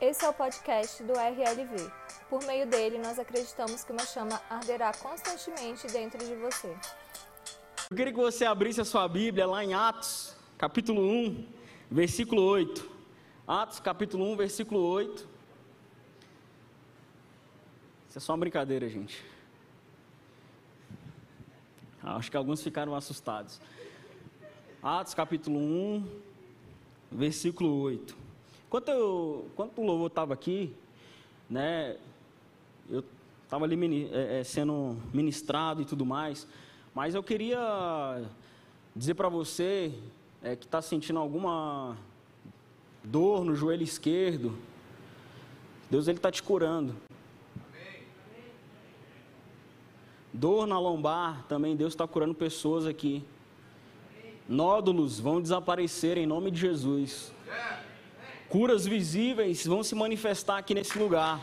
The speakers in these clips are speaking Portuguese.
Esse é o podcast do RLV. Por meio dele, nós acreditamos que uma chama arderá constantemente dentro de você. Eu queria que você abrisse a sua Bíblia lá em Atos, capítulo 1, versículo 8. Atos, capítulo 1, versículo 8. Isso é só uma brincadeira, gente. Ah, acho que alguns ficaram assustados. Atos, capítulo 1, versículo 8. Enquanto, eu, enquanto o louvor estava aqui, né, eu estava ali é, é, sendo ministrado e tudo mais, mas eu queria dizer para você é, que está sentindo alguma dor no joelho esquerdo, Deus ele está te curando. Dor na lombar, também Deus está curando pessoas aqui. Nódulos vão desaparecer em nome de Jesus. Curas visíveis vão se manifestar aqui nesse lugar.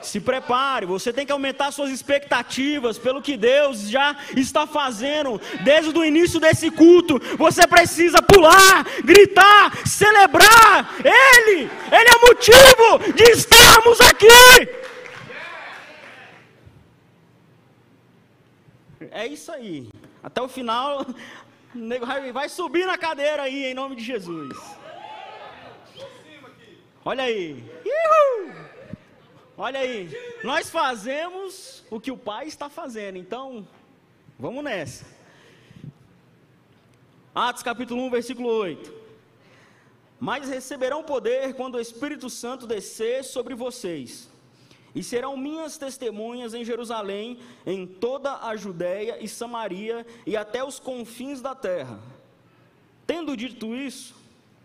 Se prepare, você tem que aumentar suas expectativas pelo que Deus já está fazendo desde o início desse culto. Você precisa pular, gritar, celebrar Ele. Ele é o motivo de estarmos aqui. É isso aí. Até o final, vai subir na cadeira aí, em nome de Jesus. Olha aí. Uhul. Olha aí. Nós fazemos o que o Pai está fazendo. Então, vamos nessa. Atos capítulo 1, versículo 8. Mas receberão poder quando o Espírito Santo descer sobre vocês. E serão minhas testemunhas em Jerusalém, em toda a Judéia e Samaria e até os confins da terra. Tendo dito isso,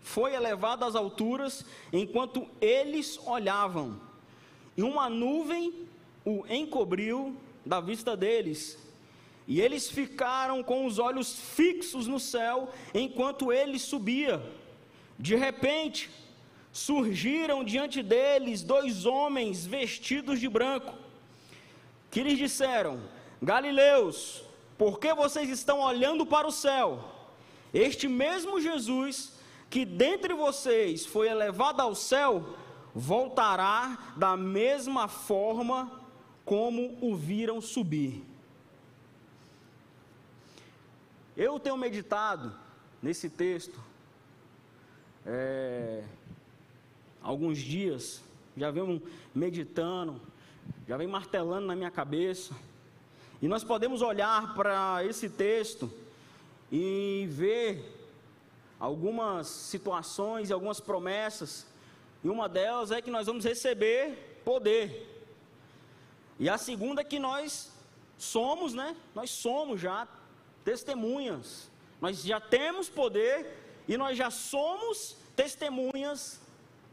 foi elevado às alturas enquanto eles olhavam, e uma nuvem o encobriu da vista deles. E eles ficaram com os olhos fixos no céu enquanto ele subia. De repente, surgiram diante deles dois homens vestidos de branco, que lhes disseram: Galileus, por que vocês estão olhando para o céu? Este mesmo Jesus que dentre vocês foi elevado ao céu, voltará da mesma forma como o viram subir. Eu tenho meditado nesse texto é, alguns dias, já venho meditando, já vem martelando na minha cabeça, e nós podemos olhar para esse texto e ver algumas situações e algumas promessas, e uma delas é que nós vamos receber poder. E a segunda é que nós somos, né? Nós somos já testemunhas. Nós já temos poder e nós já somos testemunhas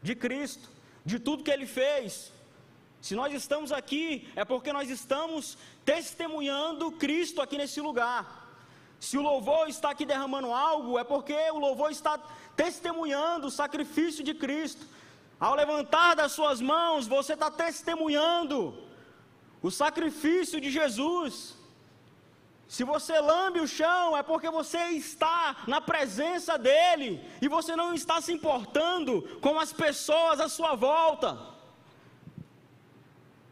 de Cristo, de tudo que ele fez. Se nós estamos aqui, é porque nós estamos testemunhando Cristo aqui nesse lugar. Se o louvor está aqui derramando algo, é porque o louvor está testemunhando o sacrifício de Cristo. Ao levantar das suas mãos, você está testemunhando o sacrifício de Jesus. Se você lambe o chão, é porque você está na presença dEle e você não está se importando com as pessoas à sua volta.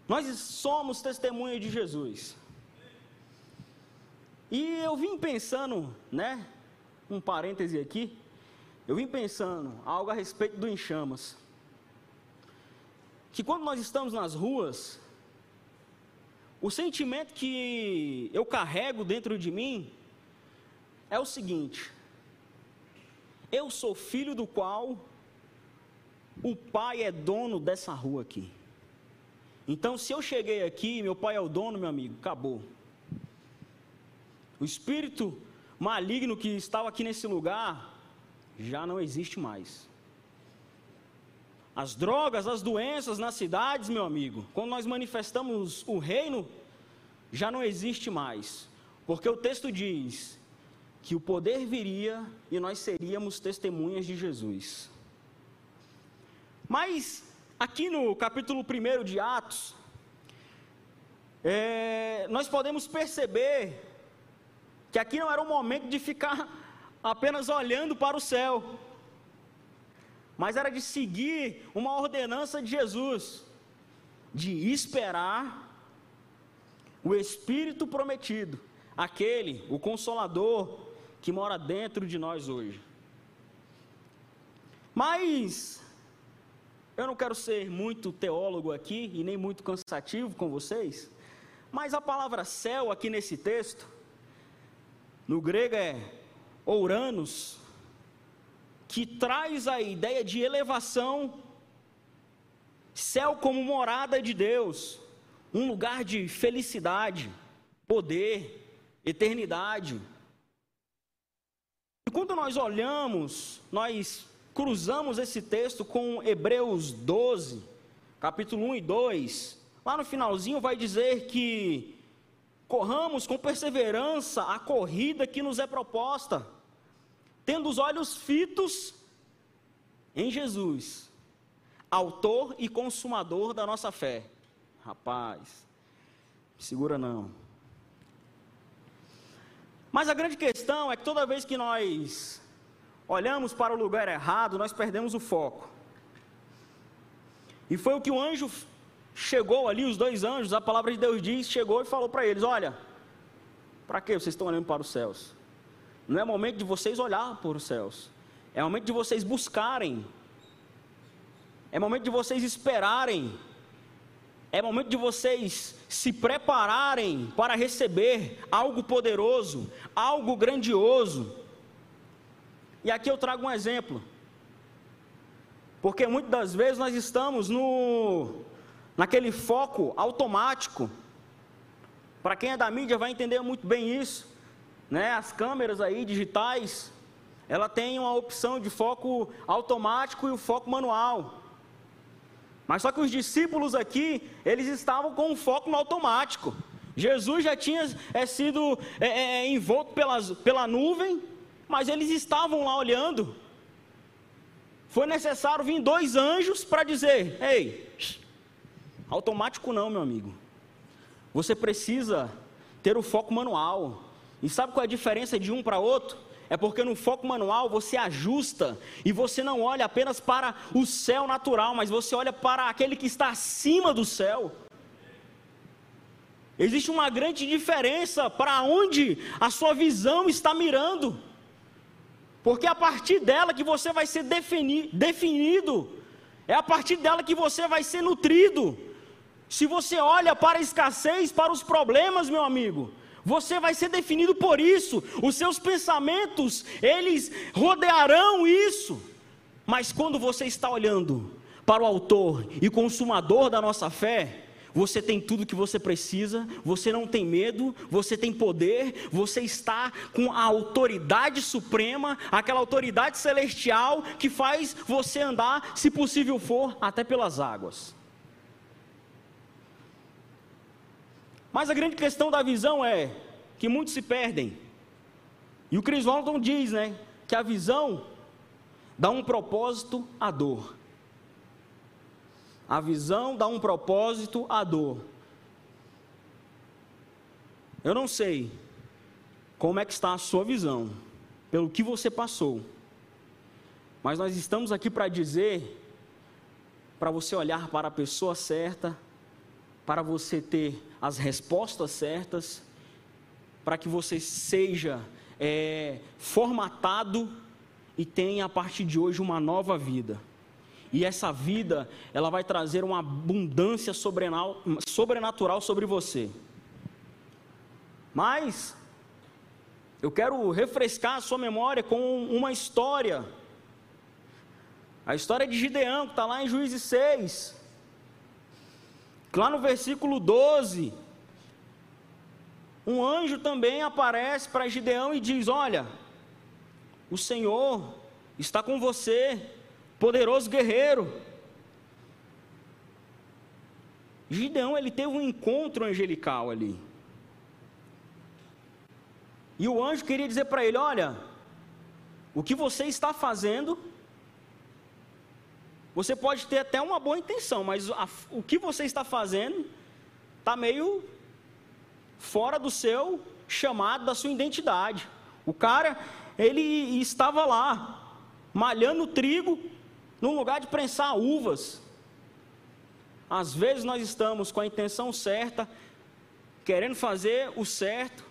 Nós somos testemunha de Jesus. E eu vim pensando, né? Um parêntese aqui. Eu vim pensando algo a respeito do enchamas. Que quando nós estamos nas ruas, o sentimento que eu carrego dentro de mim é o seguinte: eu sou filho do qual o pai é dono dessa rua aqui. Então, se eu cheguei aqui, meu pai é o dono, meu amigo, acabou. O espírito maligno que estava aqui nesse lugar já não existe mais. As drogas, as doenças nas cidades, meu amigo, quando nós manifestamos o reino, já não existe mais. Porque o texto diz que o poder viria e nós seríamos testemunhas de Jesus. Mas, aqui no capítulo 1 de Atos, é, nós podemos perceber que aqui não era o momento de ficar apenas olhando para o céu. mas era de seguir uma ordenança de Jesus, de esperar o Espírito prometido, aquele, o Consolador, que mora dentro de nós hoje. Mas eu não quero ser muito teólogo aqui e nem muito cansativo com vocês, mas a palavra céu aqui nesse texto, no grego é ouranos, que traz a ideia de elevação, céu como morada de Deus, um lugar de felicidade, poder, eternidade. E quando nós olhamos, nós cruzamos esse texto com Hebreus 12, capítulo 1 e 2, lá no finalzinho vai dizer que corramos com perseverança a corrida que nos é proposta, tendo os olhos fitos em Jesus, autor e consumador da nossa fé. Rapaz, segura não. Mas a grande questão é que toda vez que nós olhamos para o lugar errado, nós perdemos o foco. E foi o que o anjo chegou ali, os dois anjos, a palavra de Deus diz, chegou e falou para eles: Olha, para que vocês estão olhando para os céus? Não é momento de vocês olhar para os céus, é momento de vocês buscarem, é momento de vocês esperarem, é momento de vocês se prepararem para receber algo poderoso, algo grandioso. E aqui eu trago um exemplo. Porque muitas das vezes nós estamos no naquele foco automático. Para quem é da mídia vai entender muito bem isso, né? As câmeras aí digitais, ela tem uma opção de foco automático e o foco manual. Mas só que os discípulos aqui, eles estavam com o foco no automático. Jesus já tinha é, sido é, é, envolto pelas, pela nuvem, mas eles estavam lá olhando. Foi necessário vir dois anjos para dizer: Ei, automático não, meu amigo. Você precisa ter o foco manual. E sabe qual é a diferença de um para outro? É porque no foco manual você ajusta e você não olha apenas para o céu natural, mas você olha para aquele que está acima do céu. Existe uma grande diferença para onde a sua visão está mirando. Porque é a partir dela que você vai ser defini definido, é a partir dela que você vai ser nutrido. Se você olha para a escassez, para os problemas, meu amigo, você vai ser definido por isso. Os seus pensamentos, eles rodearão isso. Mas quando você está olhando para o autor e consumador da nossa fé, você tem tudo que você precisa, você não tem medo, você tem poder, você está com a autoridade suprema, aquela autoridade celestial que faz você andar, se possível for, até pelas águas. Mas a grande questão da visão é que muitos se perdem. E o Chris Walton diz, né, que a visão dá um propósito à dor. A visão dá um propósito à dor. Eu não sei como é que está a sua visão, pelo que você passou. Mas nós estamos aqui para dizer para você olhar para a pessoa certa, para você ter as respostas certas, para que você seja é, formatado e tenha a partir de hoje uma nova vida. E essa vida, ela vai trazer uma abundância sobrenatural sobre você. Mas, eu quero refrescar a sua memória com uma história. A história de Gideão, que está lá em Juízes 6. Lá no versículo 12, um anjo também aparece para Gideão e diz: Olha, o Senhor está com você poderoso guerreiro. Gideão ele teve um encontro angelical ali. E o anjo queria dizer para ele: Olha, o que você está fazendo, você pode ter até uma boa intenção, mas a, o que você está fazendo está meio fora do seu chamado, da sua identidade. O cara, ele estava lá, malhando trigo, num lugar de prensar uvas. Às vezes nós estamos com a intenção certa, querendo fazer o certo,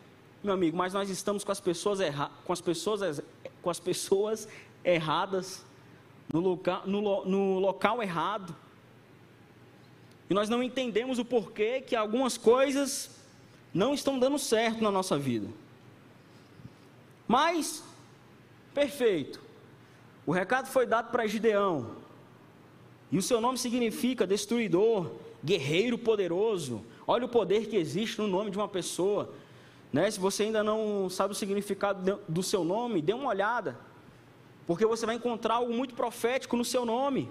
meu amigo, mas nós estamos com as pessoas, erra com as pessoas, com as pessoas erradas, no, loca no, no local errado. E nós não entendemos o porquê que algumas coisas não estão dando certo na nossa vida. Mas, perfeito. O recado foi dado para Gideão. E o seu nome significa destruidor, guerreiro poderoso. Olha o poder que existe no nome de uma pessoa. Né? Se você ainda não sabe o significado do seu nome, dê uma olhada. Porque você vai encontrar algo muito profético no seu nome.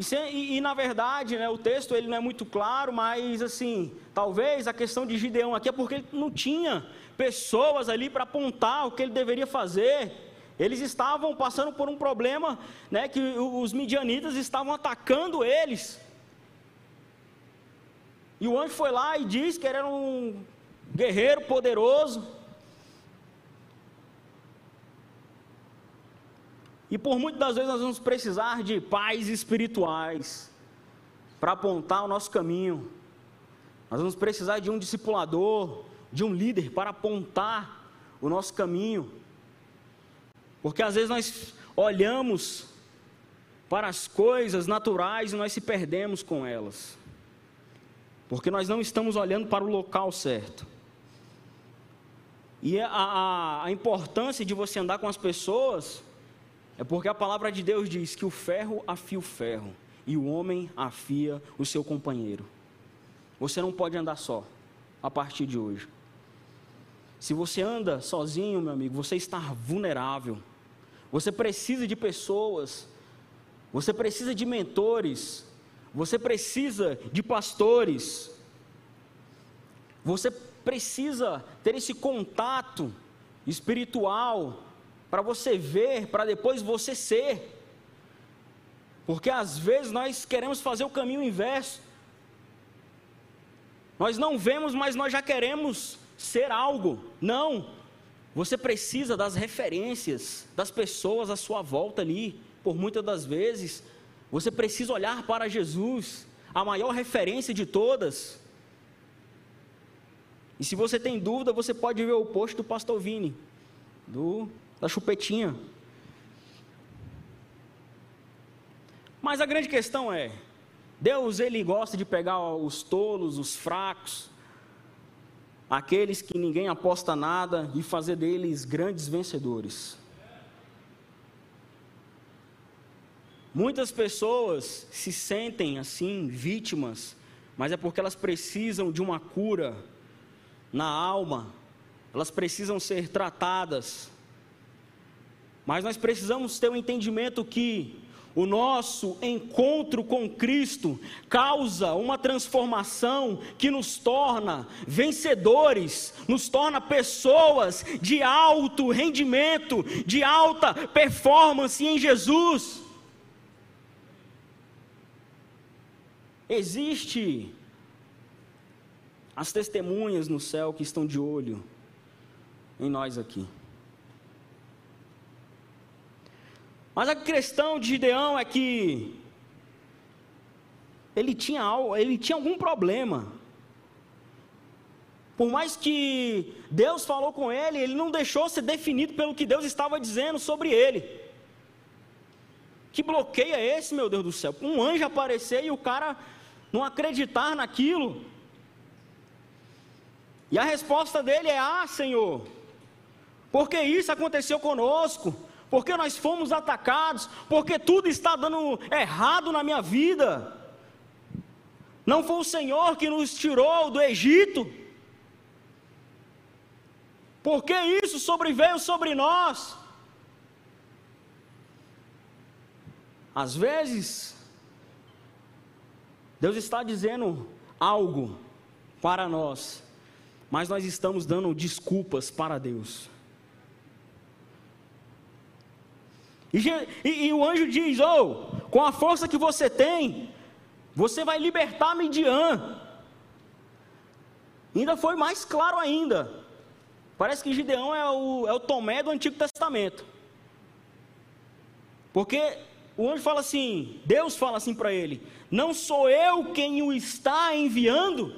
E, e, e, na verdade, né, o texto ele não é muito claro, mas assim, talvez a questão de Gideão aqui é porque ele não tinha pessoas ali para apontar o que ele deveria fazer. Eles estavam passando por um problema, né, que os midianitas estavam atacando eles. E o anjo foi lá e disse que ele era um guerreiro poderoso. E por muitas das vezes nós vamos precisar de pais espirituais para apontar o nosso caminho. Nós vamos precisar de um discipulador, de um líder para apontar o nosso caminho. Porque às vezes nós olhamos para as coisas naturais e nós se perdemos com elas. Porque nós não estamos olhando para o local certo. E a, a, a importância de você andar com as pessoas é porque a palavra de Deus diz que o ferro afia o ferro e o homem afia o seu companheiro. Você não pode andar só a partir de hoje. Se você anda sozinho, meu amigo, você está vulnerável. Você precisa de pessoas. Você precisa de mentores. Você precisa de pastores. Você precisa ter esse contato espiritual para você ver, para depois você ser. Porque às vezes nós queremos fazer o caminho inverso. Nós não vemos, mas nós já queremos ser algo. Não. Você precisa das referências das pessoas à sua volta ali. Por muitas das vezes, você precisa olhar para Jesus, a maior referência de todas. E se você tem dúvida, você pode ver o post do pastor Vini, do da chupetinha. Mas a grande questão é, Deus ele gosta de pegar os tolos, os fracos, aqueles que ninguém aposta nada e fazer deles grandes vencedores. Muitas pessoas se sentem assim, vítimas, mas é porque elas precisam de uma cura na alma, elas precisam ser tratadas. Mas nós precisamos ter um entendimento que o nosso encontro com Cristo causa uma transformação que nos torna vencedores, nos torna pessoas de alto rendimento, de alta performance em Jesus. Existe as testemunhas no céu que estão de olho em nós aqui. Mas a questão de Gideão é que ele tinha, ele tinha algum problema. Por mais que Deus falou com ele, ele não deixou ser definido pelo que Deus estava dizendo sobre ele. Que bloqueio é esse, meu Deus do céu? Um anjo aparecer e o cara não acreditar naquilo. E a resposta dele é: Ah, Senhor, porque isso aconteceu conosco porque nós fomos atacados, porque tudo está dando errado na minha vida. Não foi o Senhor que nos tirou do Egito. Porque isso sobreveio sobre nós. Às vezes, Deus está dizendo algo para nós, mas nós estamos dando desculpas para Deus. E, e, e o anjo diz: Oh, com a força que você tem, você vai libertar Midian. Ainda foi mais claro ainda. Parece que Gideão é o, é o Tomé do Antigo Testamento. Porque o anjo fala assim, Deus fala assim para ele: Não sou eu quem o está enviando.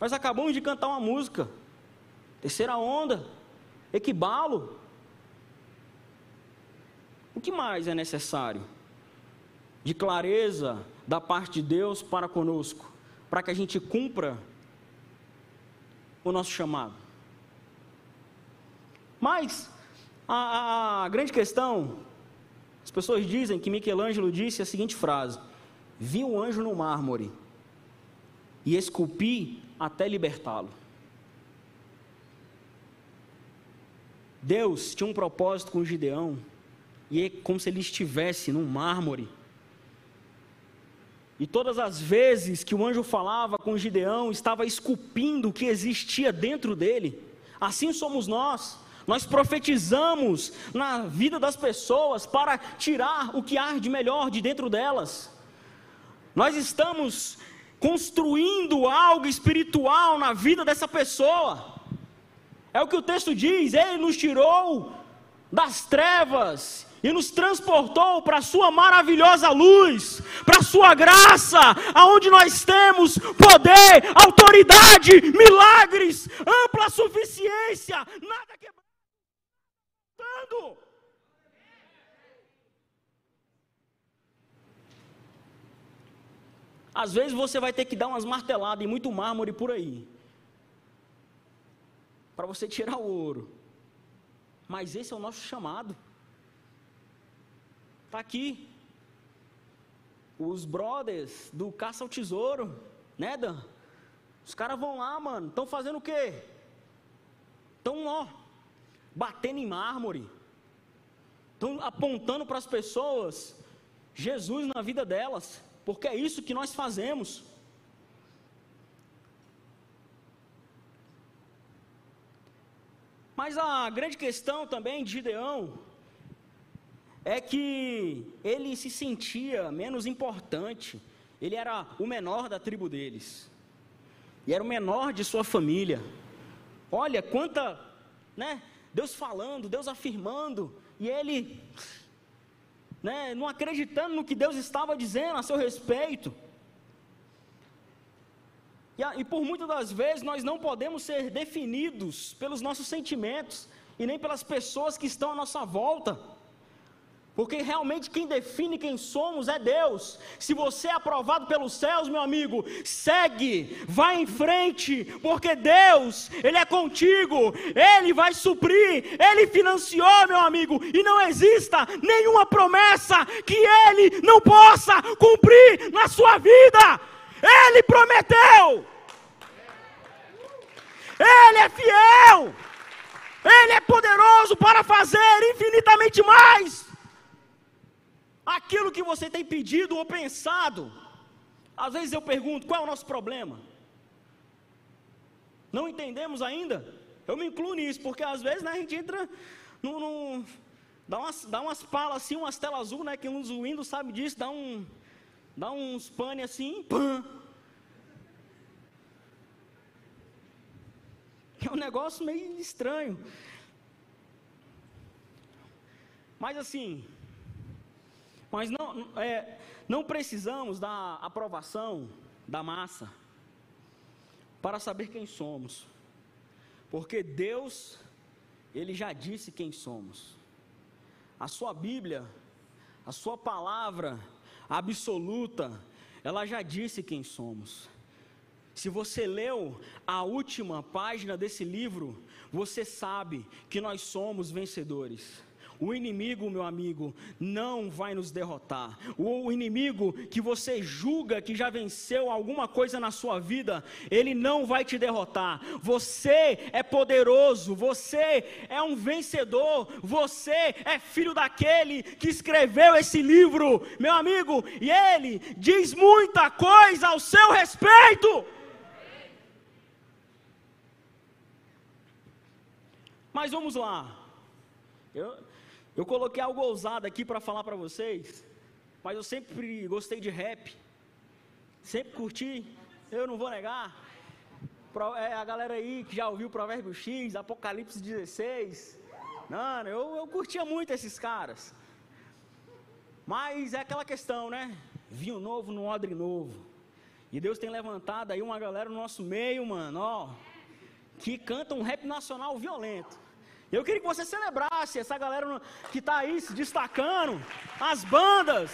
Nós acabamos de cantar uma música, terceira onda, equibalo. O que mais é necessário? De clareza da parte de Deus para conosco, para que a gente cumpra o nosso chamado. Mas a, a, grande questão, as pessoas dizem que Michelangelo disse a seguinte frase: Vi um anjo no mármore e esculpi até libertá-lo. Deus tinha um propósito com Gideão, e é como se ele estivesse num mármore. E todas as vezes que o anjo falava com Gideão, estava esculpindo o que existia dentro dele. Assim somos nós. Nós profetizamos na vida das pessoas para tirar o que há de melhor de dentro delas. Nós estamos construindo algo espiritual na vida dessa pessoa. É o que o texto diz: Ele nos tirou das trevas e nos transportou para a sua maravilhosa luz, para a sua graça, aonde nós temos poder, autoridade, milagres, ampla suficiência, nada quebrado. Às vezes você vai ter que dar umas marteladas em muito mármore por aí, para você tirar o ouro. Mas esse é o nosso chamado. Está aqui. Os brothers do Caça ao Tesouro, né, Dan? Os caras vão lá, mano. Estão fazendo o quê? Estão, ó, batendo em mármore. Estão apontando para as pessoas Jesus na vida delas. Porque é isso que nós fazemos. Mas a grande questão também de Gideão é que ele se sentia menos importante, ele era o menor da tribo deles, e era o menor de sua família. Olha quanta, né? Deus falando, Deus afirmando, e ele, né, não acreditando no que Deus estava dizendo a seu respeito. E, e por muitas das vezes nós não podemos ser definidos pelos nossos sentimentos e nem pelas pessoas que estão à nossa volta. Porque realmente quem define quem somos é Deus. Se você é aprovado pelos céus, meu amigo, segue, vai em frente, porque Deus, Ele é contigo, Ele vai suprir, Ele financiou, meu amigo, e não exista nenhuma promessa que Ele não possa cumprir na sua vida. Ele prometeu, Ele é fiel, Ele é poderoso para fazer infinitamente mais aquilo que você tem pedido ou pensado. Às vezes eu pergunto: qual é o nosso problema? Não entendemos ainda? Eu me incluo nisso, porque às vezes né, a gente entra no. no dá, umas, dá umas palas assim, umas telas azul, né? Que uns Windows sabe disso, dá um. Dá uns pane assim, pã. É um negócio meio estranho. Mas assim, mas não, é, não precisamos da aprovação da massa para saber quem somos, porque Deus, Ele já disse quem somos. A Sua Bíblia, a Sua palavra absoluta, ela já disse quem somos. Se você leu a última página desse livro, você sabe que nós somos vencedores. O inimigo, meu amigo, não vai nos derrotar. O inimigo que você julga que já venceu alguma coisa na sua vida, ele não vai te derrotar. Você é poderoso, você é um vencedor, você é filho daquele que escreveu esse livro, meu amigo, e ele diz muita coisa ao seu respeito. Mas vamos lá. Eu, eu coloquei algo ousado aqui para falar para vocês, mas eu sempre gostei de rap, sempre curti, eu não vou negar. É, a galera aí que já ouviu Provérbio X, Apocalipse 16, Não, eu, eu curtia muito esses caras. Mas é aquela questão, né? Vinho novo no odre novo. E Deus tem levantado aí uma galera no nosso meio, mano, ó, que canta um rap nacional violento. Eu queria que você celebrasse essa galera que está aí se destacando, as bandas.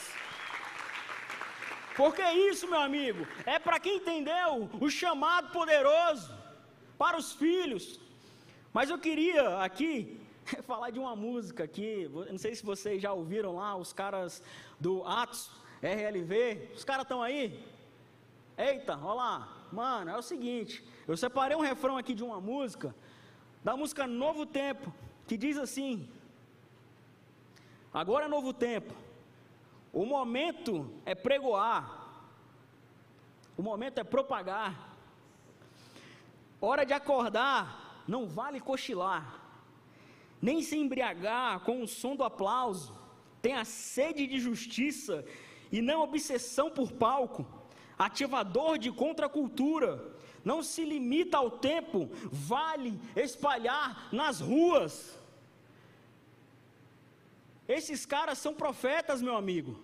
Porque isso, meu amigo, é para quem entendeu o chamado poderoso para os filhos. Mas eu queria aqui falar de uma música aqui. Não sei se vocês já ouviram lá, os caras do Atos RLV. Os caras estão aí? Eita, olha lá. Mano, é o seguinte. Eu separei um refrão aqui de uma música, da música Novo Tempo, que diz assim: Agora é novo tempo. O momento é pregoar. O momento é propagar. Hora de acordar, não vale cochilar nem se embriagar com o som do aplauso, tenha sede de justiça e não obsessão por palco, ativador de contracultura, não se limita ao tempo, vale espalhar nas ruas. Esses caras são profetas, meu amigo.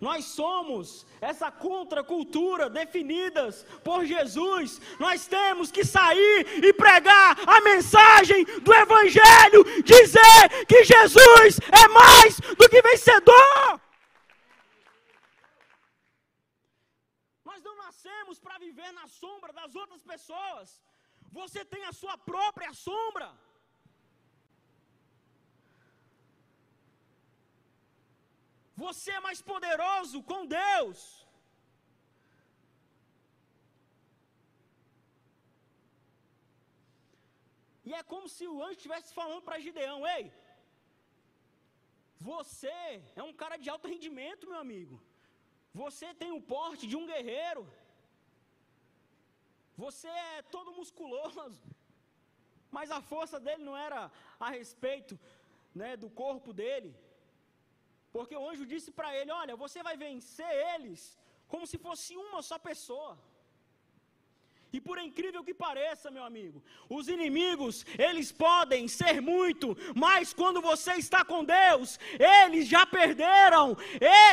Nós somos essa contracultura definidas por Jesus. Nós temos que sair e pregar a mensagem do Evangelho, dizer que Jesus é mais do que vencedor. Nós não nascemos para viver na sombra das outras pessoas. Você tem a sua própria sombra. Você é mais poderoso com Deus. E é como se o anjo estivesse falando para Gideão: Ei, você é um cara de alto rendimento, meu amigo. Você tem o porte de um guerreiro. Você é todo musculoso. Mas a força dele não era a respeito né, do corpo dele. Porque o anjo disse para ele: Olha, você vai vencer eles como se fosse uma só pessoa. E por incrível que pareça, meu amigo, os inimigos, eles podem ser muito, mas quando você está com Deus, eles já perderam,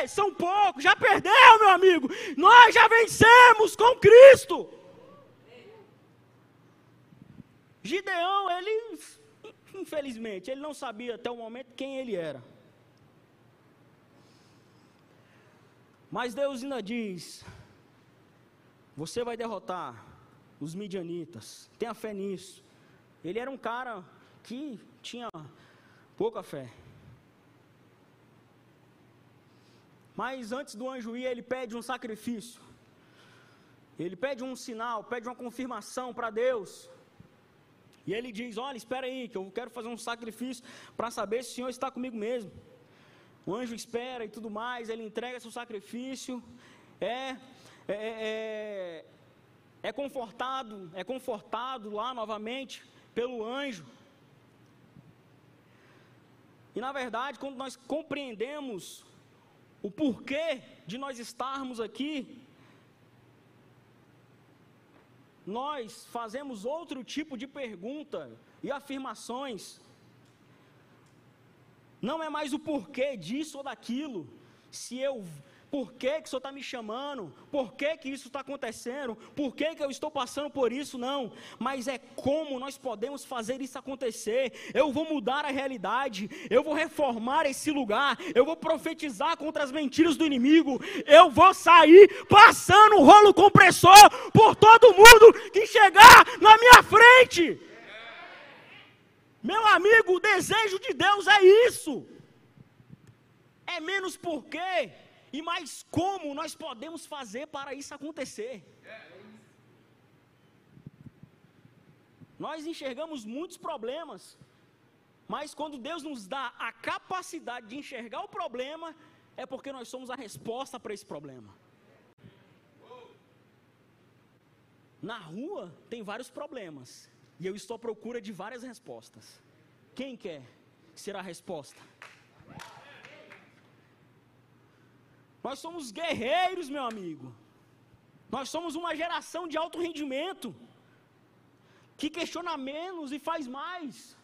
são poucos, já perdeu, meu amigo. Nós já vencemos com Cristo. Gideão, ele, infelizmente, ele não sabia até o momento quem ele era. Mas Deus ainda diz: Você vai derrotar os midianitas. Tenha fé nisso. Ele era um cara que tinha pouca fé. Mas antes do anjo ir, ele pede um sacrifício. Ele pede um sinal, pede uma confirmação para Deus. E ele diz: Olha, espera aí, que eu quero fazer um sacrifício para saber se o Senhor está comigo mesmo. O anjo espera e tudo mais, ele entrega seu sacrifício, é, é, é, é confortado, é confortado lá novamente pelo anjo. E na verdade, quando nós compreendemos o porquê de nós estarmos aqui, nós fazemos outro tipo de pergunta e afirmações não é mais o porquê disso ou daquilo. Se eu, por que, que o Senhor está me chamando? Por que, que isso está acontecendo? Por que, que eu estou passando por isso? Não. Mas é como nós podemos fazer isso acontecer. Eu vou mudar a realidade. Eu vou reformar esse lugar. Eu vou profetizar contra as mentiras do inimigo. Eu vou sair passando o rolo compressor por todo mundo que chegar na minha frente. Meu amigo, o desejo de Deus é isso. É menos porquê e mais como nós podemos fazer para isso acontecer. Nós enxergamos muitos problemas, mas quando Deus nos dá a capacidade de enxergar o problema, é porque nós somos a resposta para esse problema. Na rua tem vários problemas, e eu estou à procura de várias respostas. Quem quer ser a resposta? Nós somos guerreiros, meu amigo. Nós somos uma geração de alto rendimento, que questiona menos e faz mais.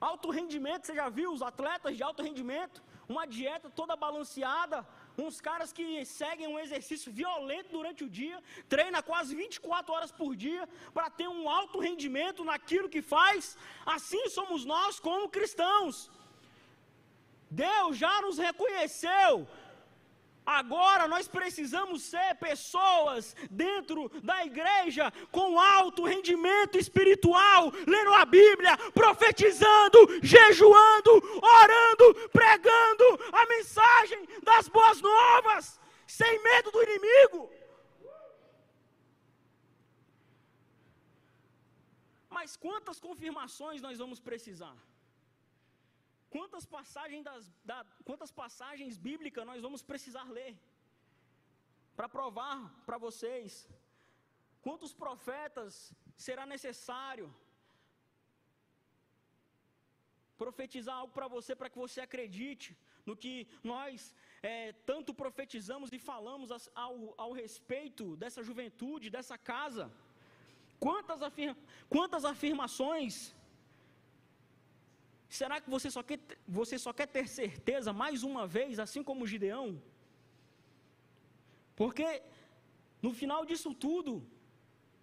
Alto rendimento, você já viu os atletas de alto rendimento? Uma dieta toda balanceada, uns caras que seguem um exercício violento durante o dia, treina quase 24 horas por dia para ter um alto rendimento naquilo que faz. Assim somos nós como cristãos. Deus já nos reconheceu Agora nós precisamos ser pessoas dentro da igreja com alto rendimento espiritual, lendo a Bíblia, profetizando, jejuando, orando, pregando a mensagem das boas novas, sem medo do inimigo. Mas quantas confirmações nós vamos precisar? Quantas passagens, das, da, quantas passagens bíblicas nós vamos precisar ler para provar para vocês? Quantos profetas será necessário profetizar algo para você, para que você acredite no que nós é, tanto profetizamos e falamos ao, ao respeito dessa juventude, dessa casa? Quantas, afirma, quantas afirmações Será que você só, quer, você só quer ter certeza mais uma vez, assim como Gideão? Porque no final disso tudo,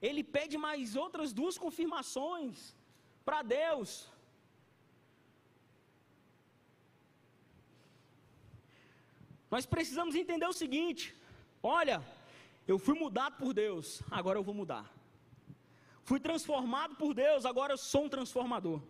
ele pede mais outras duas confirmações para Deus. Nós precisamos entender o seguinte: olha, eu fui mudado por Deus, agora eu vou mudar. Fui transformado por Deus, agora eu sou um transformador.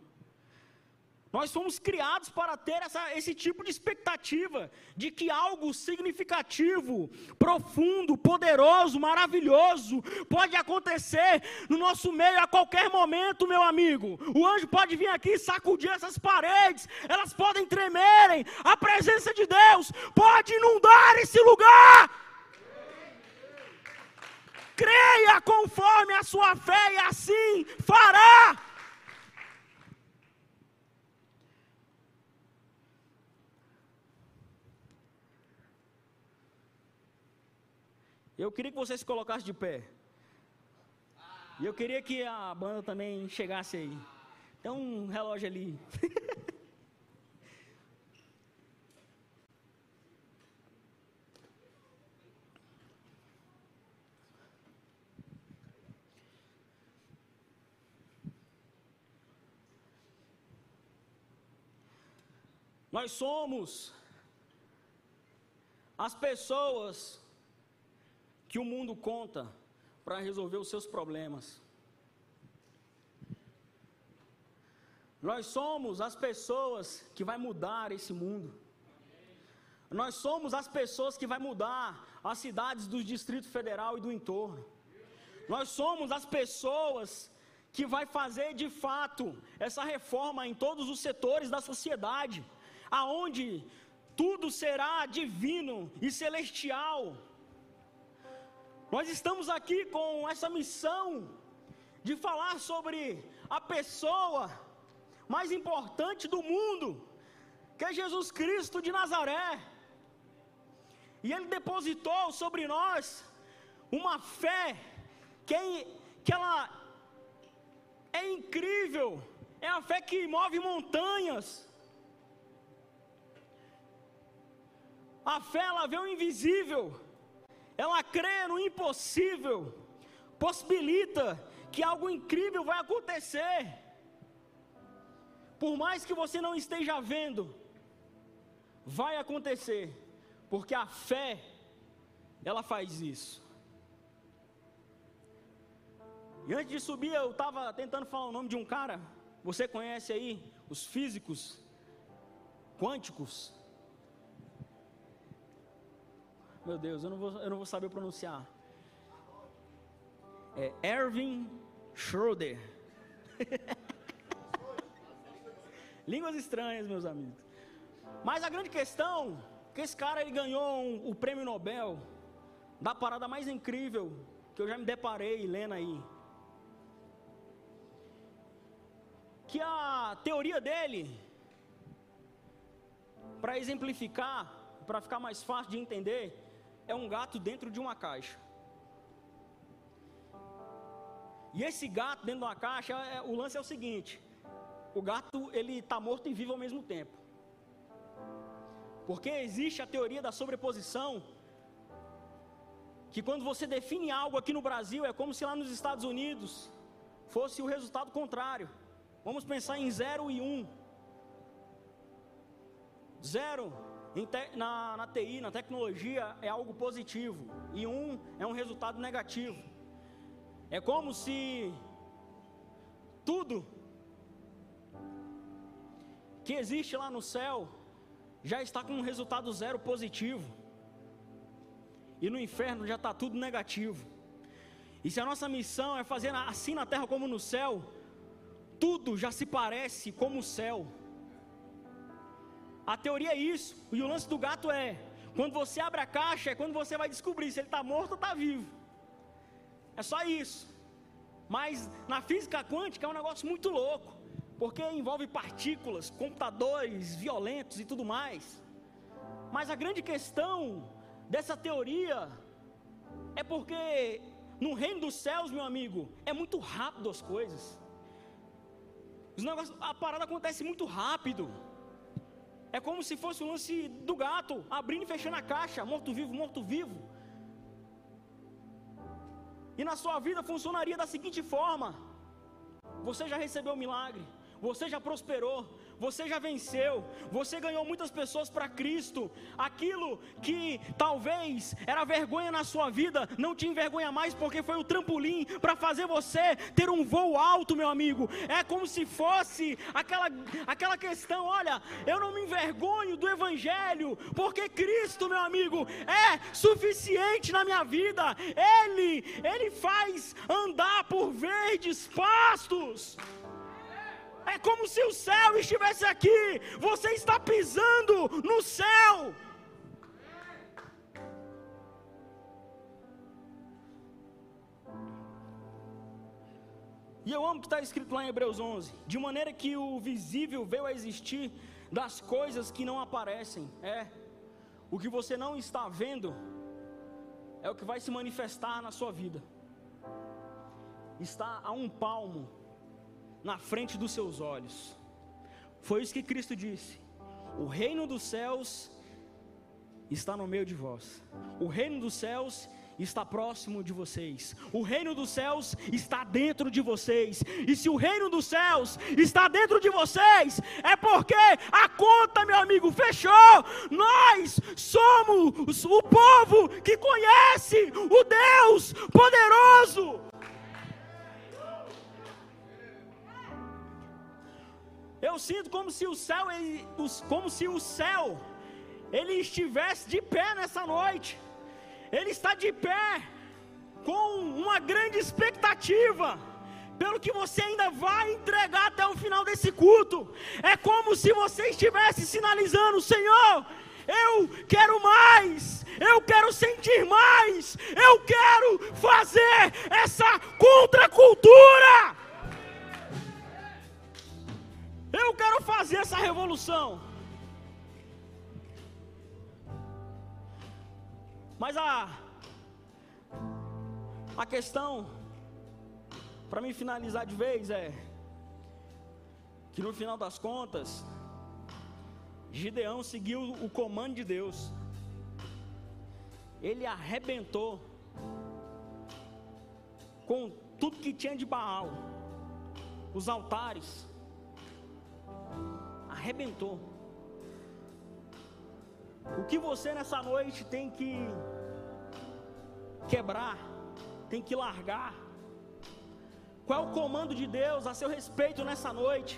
Nós fomos criados para ter essa, esse tipo de expectativa de que algo significativo, profundo, poderoso, maravilhoso pode acontecer no nosso meio a qualquer momento, meu amigo. O anjo pode vir aqui e sacudir essas paredes, elas podem tremerem, a presença de Deus pode inundar esse lugar. Creia conforme a sua fé e assim fará. Eu queria que você se colocasse de pé. E eu queria que a banda também chegasse aí. Tem um relógio ali. Nós somos as pessoas que o mundo conta para resolver os seus problemas. Nós somos as pessoas que vai mudar esse mundo. Nós somos as pessoas que vai mudar as cidades do Distrito Federal e do entorno. Nós somos as pessoas que vai fazer de fato essa reforma em todos os setores da sociedade, aonde tudo será divino e celestial. Nós estamos aqui com essa missão de falar sobre a pessoa mais importante do mundo, que é Jesus Cristo de Nazaré. E Ele depositou sobre nós uma fé que, é, que ela é incrível, é a fé que move montanhas. A fé ela vê o invisível ela crê no impossível, possibilita que algo incrível vai acontecer. Por mais que você não esteja vendo, vai acontecer, porque a fé, ela faz isso. E antes de subir, eu estava tentando falar o nome de um cara, você conhece aí, os físicos quânticos, Meu Deus, eu não vou, eu não vou saber pronunciar. É Erwin Schroeder. Línguas estranhas, meus amigos. Mas a grande questão que esse cara ele ganhou um, o prêmio Nobel da parada mais incrível que eu já me deparei lendo aí. Que a teoria dele, para exemplificar, para ficar mais fácil de entender, é um gato dentro de uma caixa. E esse gato dentro de uma caixa, é, o lance é o seguinte: o gato ele está morto e vivo ao mesmo tempo. Porque existe a teoria da sobreposição, que quando você define algo aqui no Brasil, é como se lá nos Estados Unidos fosse o resultado contrário. Vamos pensar em 0 e 1. Um. Zero te, na, na TI, na tecnologia, é algo positivo, e um é um resultado negativo. É como se tudo que existe lá no céu já está com um resultado zero positivo, e no inferno já está tudo negativo. E se a nossa missão é fazer assim na terra como no céu, tudo já se parece como o céu. A teoria é isso. E o lance do gato é: quando você abre a caixa, é quando você vai descobrir se ele está morto ou está vivo. É só isso. Mas na física quântica é um negócio muito louco, porque envolve partículas, computadores violentos e tudo mais. Mas a grande questão dessa teoria é porque no reino dos céus, meu amigo, é muito rápido as coisas. Os negócios, a parada acontece muito rápido. É como se fosse o lance do gato, abrindo e fechando a caixa, morto-vivo, morto-vivo. E na sua vida funcionaria da seguinte forma: você já recebeu o milagre, você já prosperou, você já venceu, você ganhou muitas pessoas para Cristo. Aquilo que talvez era vergonha na sua vida, não te envergonha mais, porque foi o trampolim para fazer você ter um voo alto, meu amigo. É como se fosse aquela, aquela questão: olha, eu não me envergonho do Evangelho, porque Cristo, meu amigo, é suficiente na minha vida. Ele, Ele faz andar por verdes pastos. É como se o céu estivesse aqui. Você está pisando no céu. E eu amo que está escrito lá em Hebreus 11: de maneira que o visível veio a existir das coisas que não aparecem. É, o que você não está vendo é o que vai se manifestar na sua vida. Está a um palmo na frente dos seus olhos. Foi isso que Cristo disse: O reino dos céus está no meio de vós. O reino dos céus está próximo de vocês. O reino dos céus está dentro de vocês. E se o reino dos céus está dentro de vocês, é porque a conta, meu amigo, fechou. Nós somos o povo que conhece o Deus poderoso. Eu sinto como se o céu, ele, como se o céu, ele estivesse de pé nessa noite. Ele está de pé com uma grande expectativa pelo que você ainda vai entregar até o final desse culto. É como se você estivesse sinalizando, Senhor, eu quero mais, eu quero sentir mais, eu quero fazer essa contracultura. Eu quero fazer essa revolução. Mas a a questão para mim finalizar de vez é que no final das contas Gideão seguiu o comando de Deus. Ele arrebentou com tudo que tinha de Baal, os altares, arrebentou. O que você nessa noite tem que quebrar, tem que largar? Qual é o comando de Deus a seu respeito nessa noite?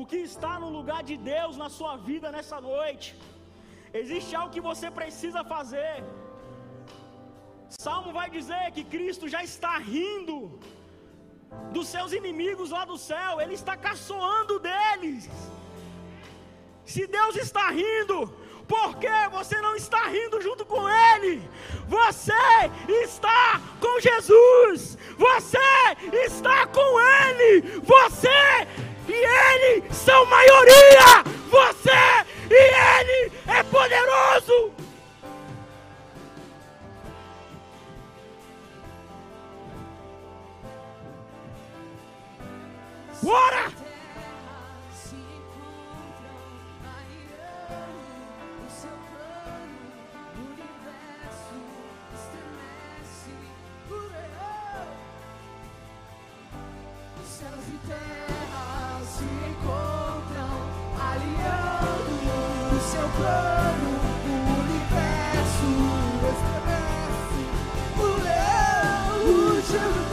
O que está no lugar de Deus na sua vida nessa noite? Existe algo que você precisa fazer. Salmo vai dizer que Cristo já está rindo dos seus inimigos lá do céu, Ele está caçoando deles. Se Deus está rindo, por que você não está rindo junto com Ele? Você está com Jesus, você está com Ele, você e Ele são maioria, você e Ele é poderoso.